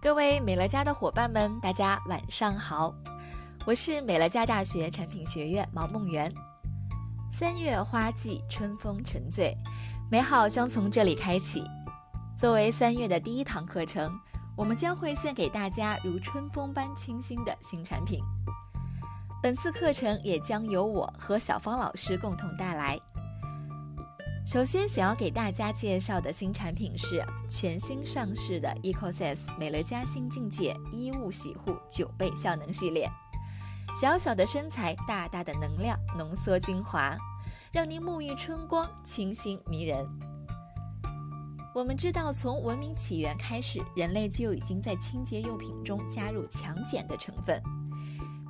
各位美乐家的伙伴们，大家晚上好，我是美乐家大学产品学院毛梦圆。三月花季，春风沉醉，美好将从这里开启。作为三月的第一堂课程，我们将会献给大家如春风般清新的新产品。本次课程也将由我和小芳老师共同带来。首先，想要给大家介绍的新产品是全新上市的 EcoSense 美乐家新境界衣物洗护九倍效能系列。小小的身材，大大的能量，浓缩精华，让您沐浴春光，清新迷人。我们知道，从文明起源开始，人类就已经在清洁用品中加入强碱的成分，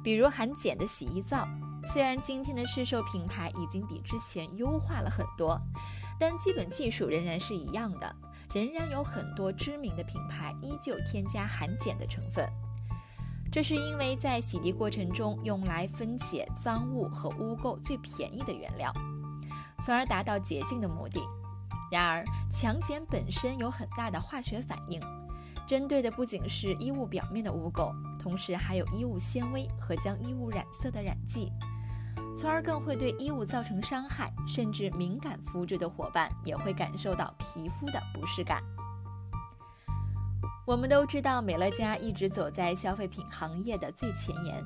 比如含碱的洗衣皂。虽然今天的市售品牌已经比之前优化了很多，但基本技术仍然是一样的，仍然有很多知名的品牌依旧添加含碱的成分。这是因为在洗涤过程中用来分解脏物和污垢最便宜的原料，从而达到洁净的目的。然而，强碱本身有很大的化学反应，针对的不仅是衣物表面的污垢，同时还有衣物纤维和将衣物染色的染剂。从而更会对衣物造成伤害，甚至敏感肤质的伙伴也会感受到皮肤的不适感。我们都知道，美乐家一直走在消费品行业的最前沿，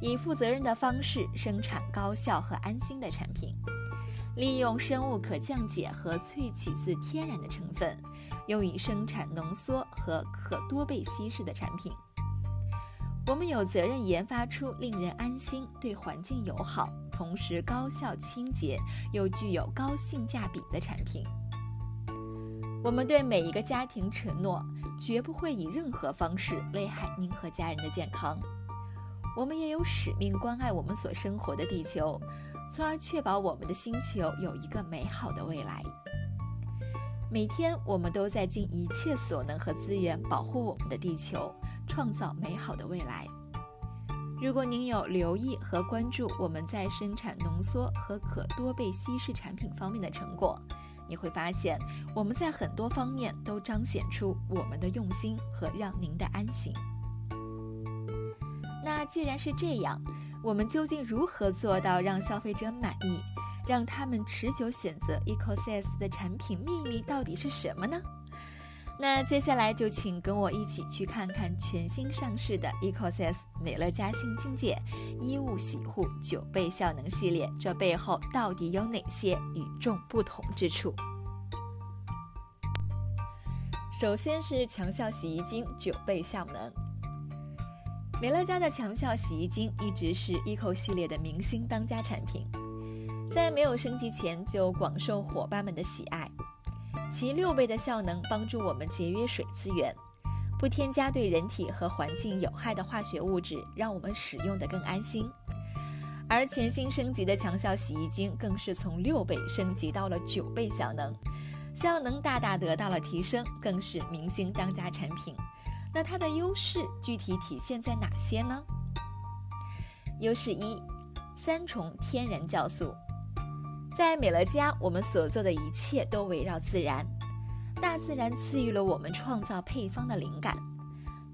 以负责任的方式生产高效和安心的产品，利用生物可降解和萃取自天然的成分，用以生产浓缩和可多倍稀释的产品。我们有责任研发出令人安心、对环境友好、同时高效清洁又具有高性价比的产品。我们对每一个家庭承诺，绝不会以任何方式危害您和家人的健康。我们也有使命关爱我们所生活的地球，从而确保我们的星球有一个美好的未来。每天，我们都在尽一切所能和资源保护我们的地球。创造美好的未来。如果您有留意和关注我们在生产浓缩和可多倍稀释产品方面的成果，你会发现我们在很多方面都彰显出我们的用心和让您的安心。那既然是这样，我们究竟如何做到让消费者满意，让他们持久选择 EcoSense 的产品？秘密到底是什么呢？那接下来就请跟我一起去看看全新上市的 EcoSense 美乐家新境界衣物洗护九倍效能系列，这背后到底有哪些与众不同之处？首先是强效洗衣精九倍效能。美乐家的强效洗衣精一直是 Eco 系列的明星当家产品，在没有升级前就广受伙伴们的喜爱。其六倍的效能帮助我们节约水资源，不添加对人体和环境有害的化学物质，让我们使用得更安心。而全新升级的强效洗衣精更是从六倍升级到了九倍效能，效能大大得到了提升，更是明星当家产品。那它的优势具体体现在哪些呢？优势一：三重天然酵素。在美乐家，我们所做的一切都围绕自然，大自然赐予了我们创造配方的灵感。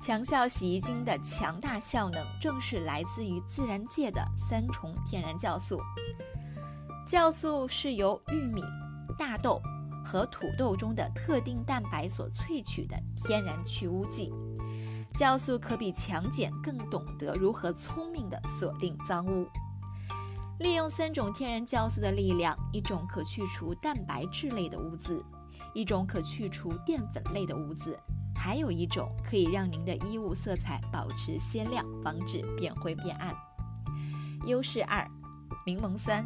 强效洗衣精的强大效能，正是来自于自然界的三重天然酵素。酵素是由玉米、大豆和土豆中的特定蛋白所萃取的天然去污剂。酵素可比强碱更懂得如何聪明地锁定脏污。利用三种天然酵素的力量，一种可去除蛋白质类的污渍，一种可去除淀粉类的污渍，还有一种可以让您的衣物色彩保持鲜亮，防止变灰变暗。优势二，柠檬酸。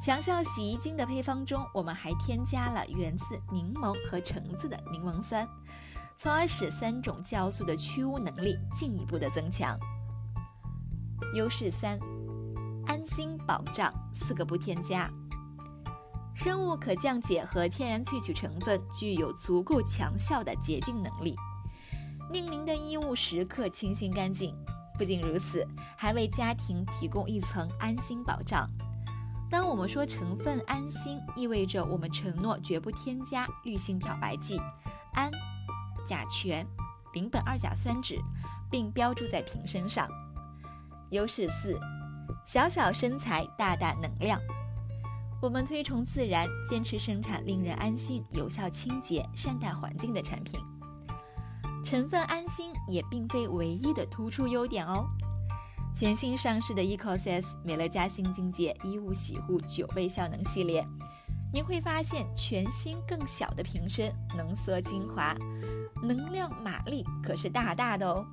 强效洗衣精的配方中，我们还添加了源自柠檬和橙子的柠檬酸，从而使三种酵素的去污能力进一步的增强。优势三。安心保障，四个不添加，生物可降解和天然萃取成分具有足够强效的洁净能力，令您的衣物时刻清新干净。不仅如此，还为家庭提供一层安心保障。当我们说成分安心，意味着我们承诺绝不添加滤性漂白剂、氨、甲醛、邻苯二甲酸酯，并标注在瓶身上。优势四：小小身材，大大能量。我们推崇自然，坚持生产令人安心、有效清洁、善待环境的产品。成分安心也并非唯一的突出优点哦。全新上市的 ECOSES 美乐家新境界衣物洗护九倍效能系列，您会发现全新更小的瓶身浓缩精华，能量马力可是大大的哦。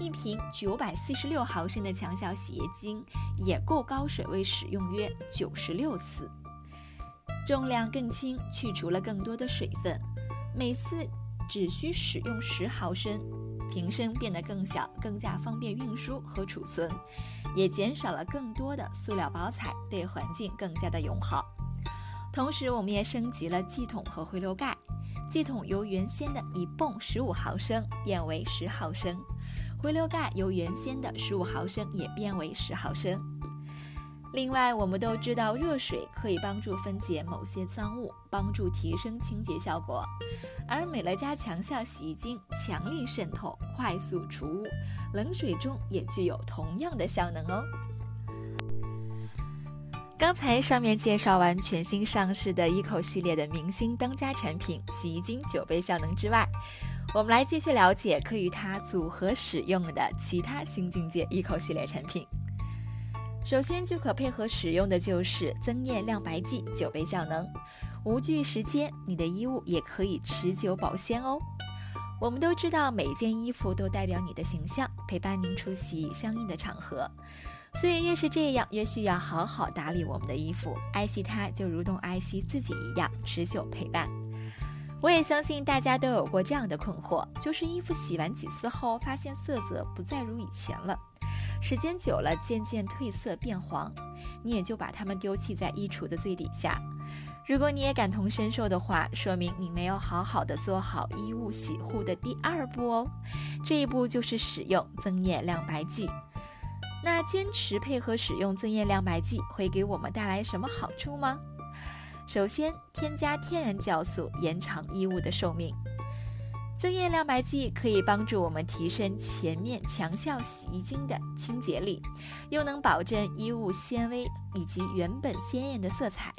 一瓶九百四十六毫升的强效洗洁精也够高水位使用约九十六次，重量更轻，去除了更多的水分，每次。只需使用十毫升，瓶身变得更小，更加方便运输和储存，也减少了更多的塑料包材，对环境更加的友好。同时，我们也升级了剂筒和回流盖，剂筒由原先的一泵十五毫升变为十毫升，回流盖由原先的十五毫升也变为十毫升。另外，我们都知道热水可以帮助分解某些脏物，帮助提升清洁效果。而美乐家强效洗衣精强力渗透，快速除污，冷水中也具有同样的效能哦。刚才上面介绍完全新上市的 ECO 系列的明星当家产品洗衣精九倍效能之外，我们来继续了解可与它组合使用的其他新境界 ECO 系列产品。首先就可配合使用的就是增艳亮白剂九倍效能，无惧时间，你的衣物也可以持久保鲜哦。我们都知道每一件衣服都代表你的形象，陪伴您出席相应的场合，所以越是这样，越需要好好打理我们的衣服，爱惜它就如同爱惜自己一样，持久陪伴。我也相信大家都有过这样的困惑，就是衣服洗完几次后，发现色泽不再如以前了。时间久了，渐渐褪色变黄，你也就把它们丢弃在衣橱的最底下。如果你也感同身受的话，说明你没有好好的做好衣物洗护的第二步哦。这一步就是使用增艳亮白剂。那坚持配合使用增艳亮白剂会给我们带来什么好处吗？首先，添加天然酵素，延长衣物的寿命。增艳亮白剂可以帮助我们提升前面强效洗衣精的清洁力，又能保证衣物纤维以及原本鲜艳的色彩，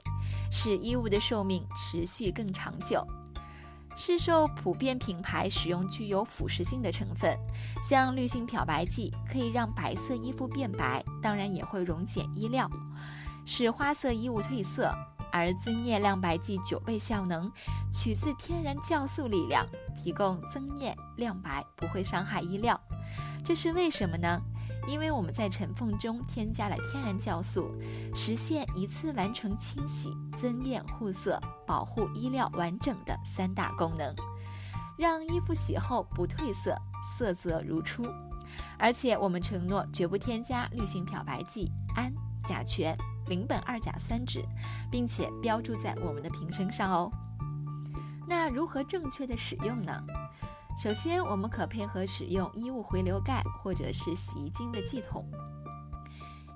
使衣物的寿命持续更长久。市售普遍品牌使用具有腐蚀性的成分，像滤芯漂白剂可以让白色衣服变白，当然也会溶解衣料，使花色衣物褪色。而增艳亮白剂九倍效能，取自天然酵素力量，提供增艳亮白，不会伤害衣料。这是为什么呢？因为我们在尘缝中添加了天然酵素，实现一次完成清洗、增艳护色、保护衣料完整的三大功能，让衣服洗后不褪色，色泽如初。而且我们承诺绝不添加滤芯漂白剂、氨、甲醛。邻苯二甲酸酯，并且标注在我们的瓶身上哦。那如何正确的使用呢？首先，我们可配合使用衣物回流盖或者是洗衣精的剂筒。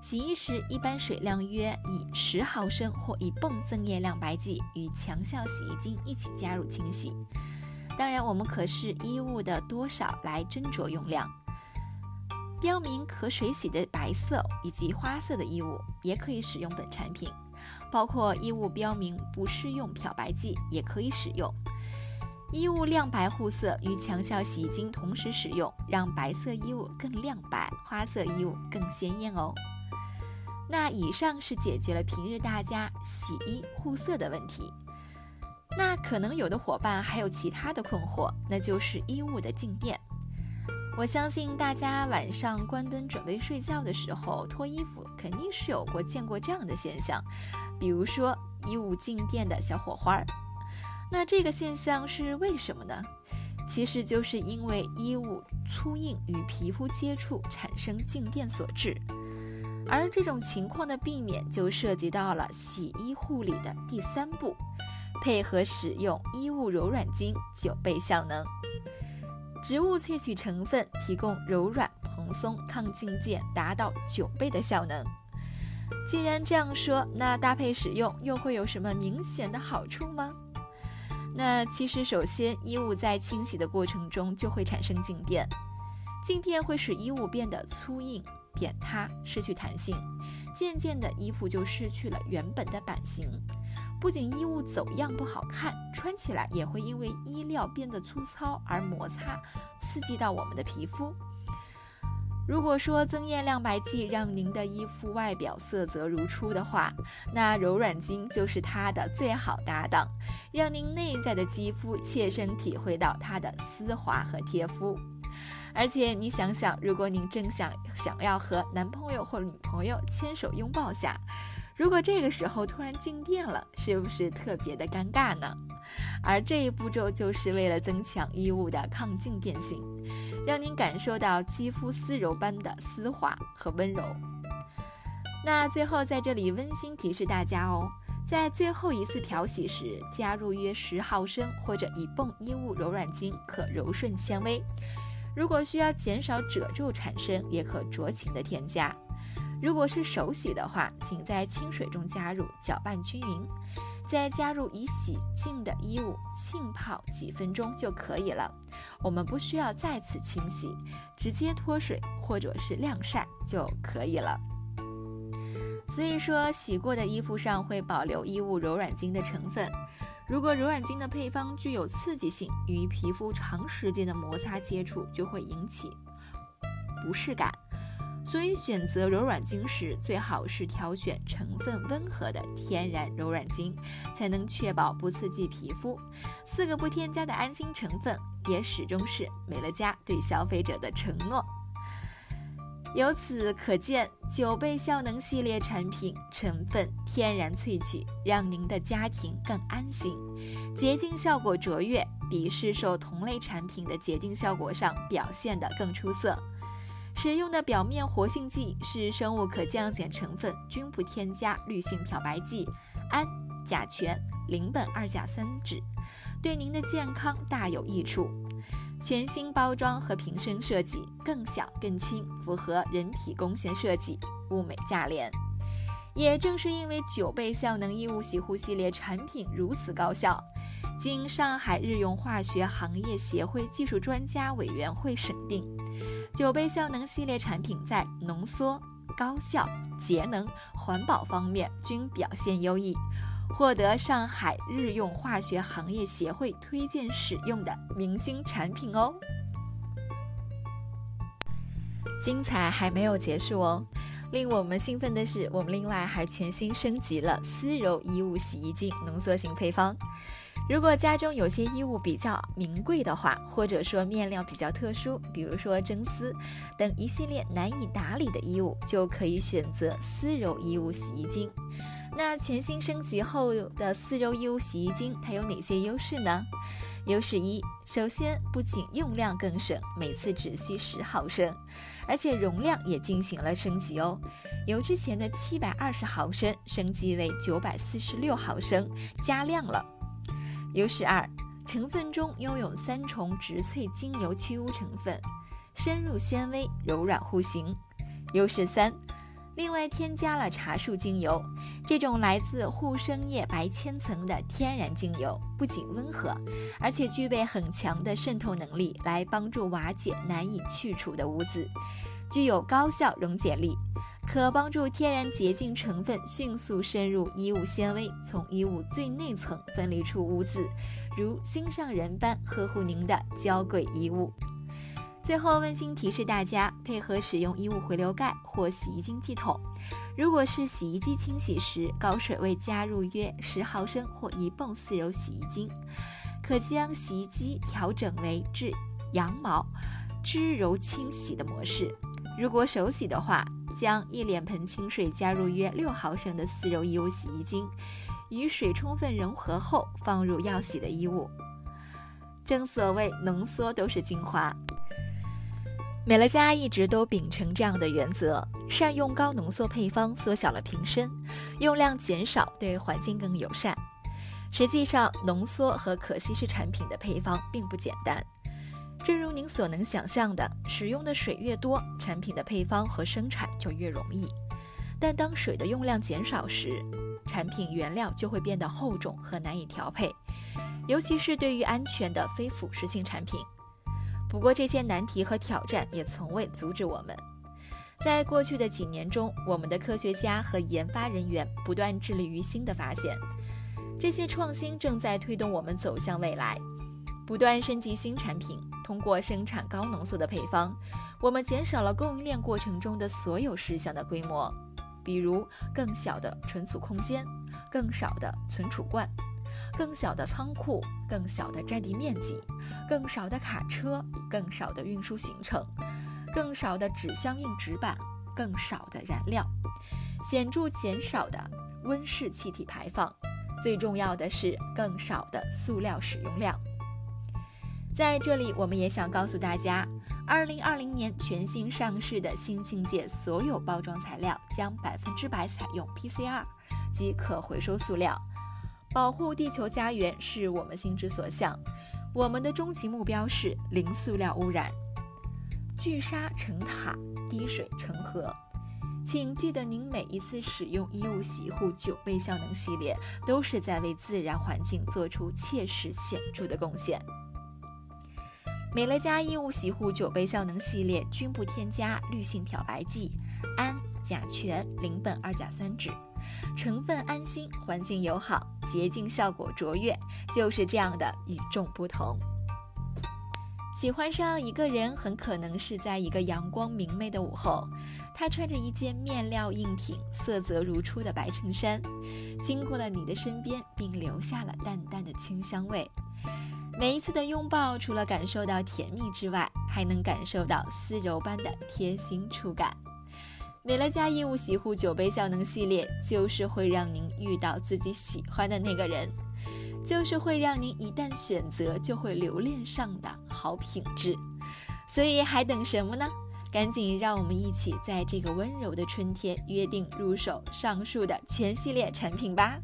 洗衣时，一般水量约以十毫升或一泵增液亮白剂与强效洗衣精一起加入清洗。当然，我们可视衣物的多少来斟酌用量。标明可水洗的白色以及花色的衣物也可以使用本产品，包括衣物标明不适用漂白剂也可以使用。衣物亮白护色与强效洗衣精同时使用，让白色衣物更亮白，花色衣物更鲜艳哦。那以上是解决了平日大家洗衣护色的问题。那可能有的伙伴还有其他的困惑，那就是衣物的静电。我相信大家晚上关灯准备睡觉的时候脱衣服，肯定是有过见过这样的现象，比如说衣物静电的小火花儿。那这个现象是为什么呢？其实就是因为衣物粗硬与皮肤接触产生静电所致。而这种情况的避免，就涉及到了洗衣护理的第三步，配合使用衣物柔软巾九倍效能。植物萃取成分提供柔软、蓬松、抗静电，达到九倍的效能。既然这样说，那搭配使用又会有什么明显的好处吗？那其实首先衣物在清洗的过程中就会产生静电，静电会使衣物变得粗硬、扁塌、失去弹性，渐渐的衣服就失去了原本的版型。不仅衣物走样不好看，穿起来也会因为衣料变得粗糙而摩擦，刺激到我们的皮肤。如果说增艳亮白剂让您的衣服外表色泽如初的话，那柔软巾就是它的最好搭档，让您内在的肌肤切身体会到它的丝滑和贴肤。而且你想想，如果您正想想要和男朋友或女朋友牵手拥抱下，如果这个时候突然静电了，是不是特别的尴尬呢？而这一步骤就是为了增强衣物的抗静电性，让您感受到肌肤丝柔般的丝滑和温柔。那最后在这里温馨提示大家哦，在最后一次漂洗时，加入约十毫升或者一泵衣物柔软巾，可柔顺纤维。如果需要减少褶皱产生，也可酌情的添加。如果是手洗的话，请在清水中加入，搅拌均匀，再加入已洗净的衣物浸泡几分钟就可以了。我们不需要再次清洗，直接脱水或者是晾晒就可以了。所以说，洗过的衣服上会保留衣物柔软巾的成分。如果柔软巾的配方具有刺激性，与皮肤长时间的摩擦接触就会引起不适感。所以选择柔软巾时，最好是挑选成分温和的天然柔软巾，才能确保不刺激皮肤。四个不添加的安心成分，也始终是美乐家对消费者的承诺。由此可见，九倍效能系列产品成分天然萃取，让您的家庭更安心，洁净效果卓越，比市售同类产品的洁净效果上表现得更出色。使用的表面活性剂是生物可降解成分，均不添加滤性漂白剂、氨、甲醛、邻苯二甲酸酯，对您的健康大有益处。全新包装和瓶身设计更小更轻，符合人体工学设计，物美价廉。也正是因为九倍效能衣物洗护系列产品如此高效，经上海日用化学行业协会技术专家委员会审定。九杯效能系列产品在浓缩、高效、节能、环保方面均表现优异，获得上海日用化学行业协会推荐使用的明星产品哦。精彩还没有结束哦，令我们兴奋的是，我们另外还全新升级了丝柔衣物洗衣精浓缩型配方。如果家中有些衣物比较名贵的话，或者说面料比较特殊，比如说真丝等一系列难以打理的衣物，就可以选择丝柔衣物洗衣精。那全新升级后的丝柔衣物洗衣精，它有哪些优势呢？优势一，首先不仅用量更省，每次只需十毫升，而且容量也进行了升级哦，由之前的七百二十毫升升级为九百四十六毫升，加量了。优势二，成分中拥有三重植萃精油去污成分，深入纤维，柔软护形。优势三，另外添加了茶树精油，这种来自护生叶白千层的天然精油，不仅温和，而且具备很强的渗透能力，来帮助瓦解难以去除的污渍，具有高效溶解力。可帮助天然洁净成分迅速渗入衣物纤维，从衣物最内层分离出污渍，如心上人般呵护您的娇贵衣物。最后温馨提示大家，配合使用衣物回流盖或洗衣精系统，如果是洗衣机清洗时高水位加入约十毫升或一泵丝柔洗衣精，可将洗衣机调整为至羊毛织柔清洗的模式。如果手洗的话，将一脸盆清水加入约六毫升的丝柔衣物洗衣精，与水充分融合后放入要洗的衣物。正所谓浓缩都是精华，美乐家一直都秉承这样的原则，善用高浓缩配方，缩小了瓶身，用量减少，对环境更友善。实际上，浓缩和可稀释产品的配方并不简单。正如您所能想象的，使用的水越多，产品的配方和生产就越容易。但当水的用量减少时，产品原料就会变得厚重和难以调配，尤其是对于安全的非腐蚀性产品。不过，这些难题和挑战也从未阻止我们。在过去的几年中，我们的科学家和研发人员不断致力于新的发现。这些创新正在推动我们走向未来，不断升级新产品。通过生产高浓缩的配方，我们减少了供应链过程中的所有事项的规模，比如更小的存储空间、更少的存储罐、更小的仓库、更小的占地面积、更少的卡车、更少的运输行程。更少的纸箱硬纸板，更少的燃料，显著减少的温室气体排放，最重要的是更少的塑料使用量。在这里，我们也想告诉大家，二零二零年全新上市的新境界所有包装材料将百分之百采用 PCR 即可回收塑料，保护地球家园是我们心之所向，我们的终极目标是零塑料污染。聚沙成塔，滴水成河。请记得，您每一次使用衣物洗护九倍效能系列，都是在为自然环境做出切实显著的贡献。美乐家衣物洗护九倍效能系列均不添加滤性漂白剂、氨、甲醛、邻苯二甲酸酯，成分安心，环境友好，洁净效果卓越，就是这样的与众不同。喜欢上一个人，很可能是在一个阳光明媚的午后，他穿着一件面料硬挺、色泽如初的白衬衫，经过了你的身边，并留下了淡淡的清香味。每一次的拥抱，除了感受到甜蜜之外，还能感受到丝柔般的贴心触感。美乐家衣物洗护酒杯效能系列，就是会让您遇到自己喜欢的那个人。就是会让您一旦选择就会留恋上的好品质，所以还等什么呢？赶紧让我们一起在这个温柔的春天约定入手上述的全系列产品吧！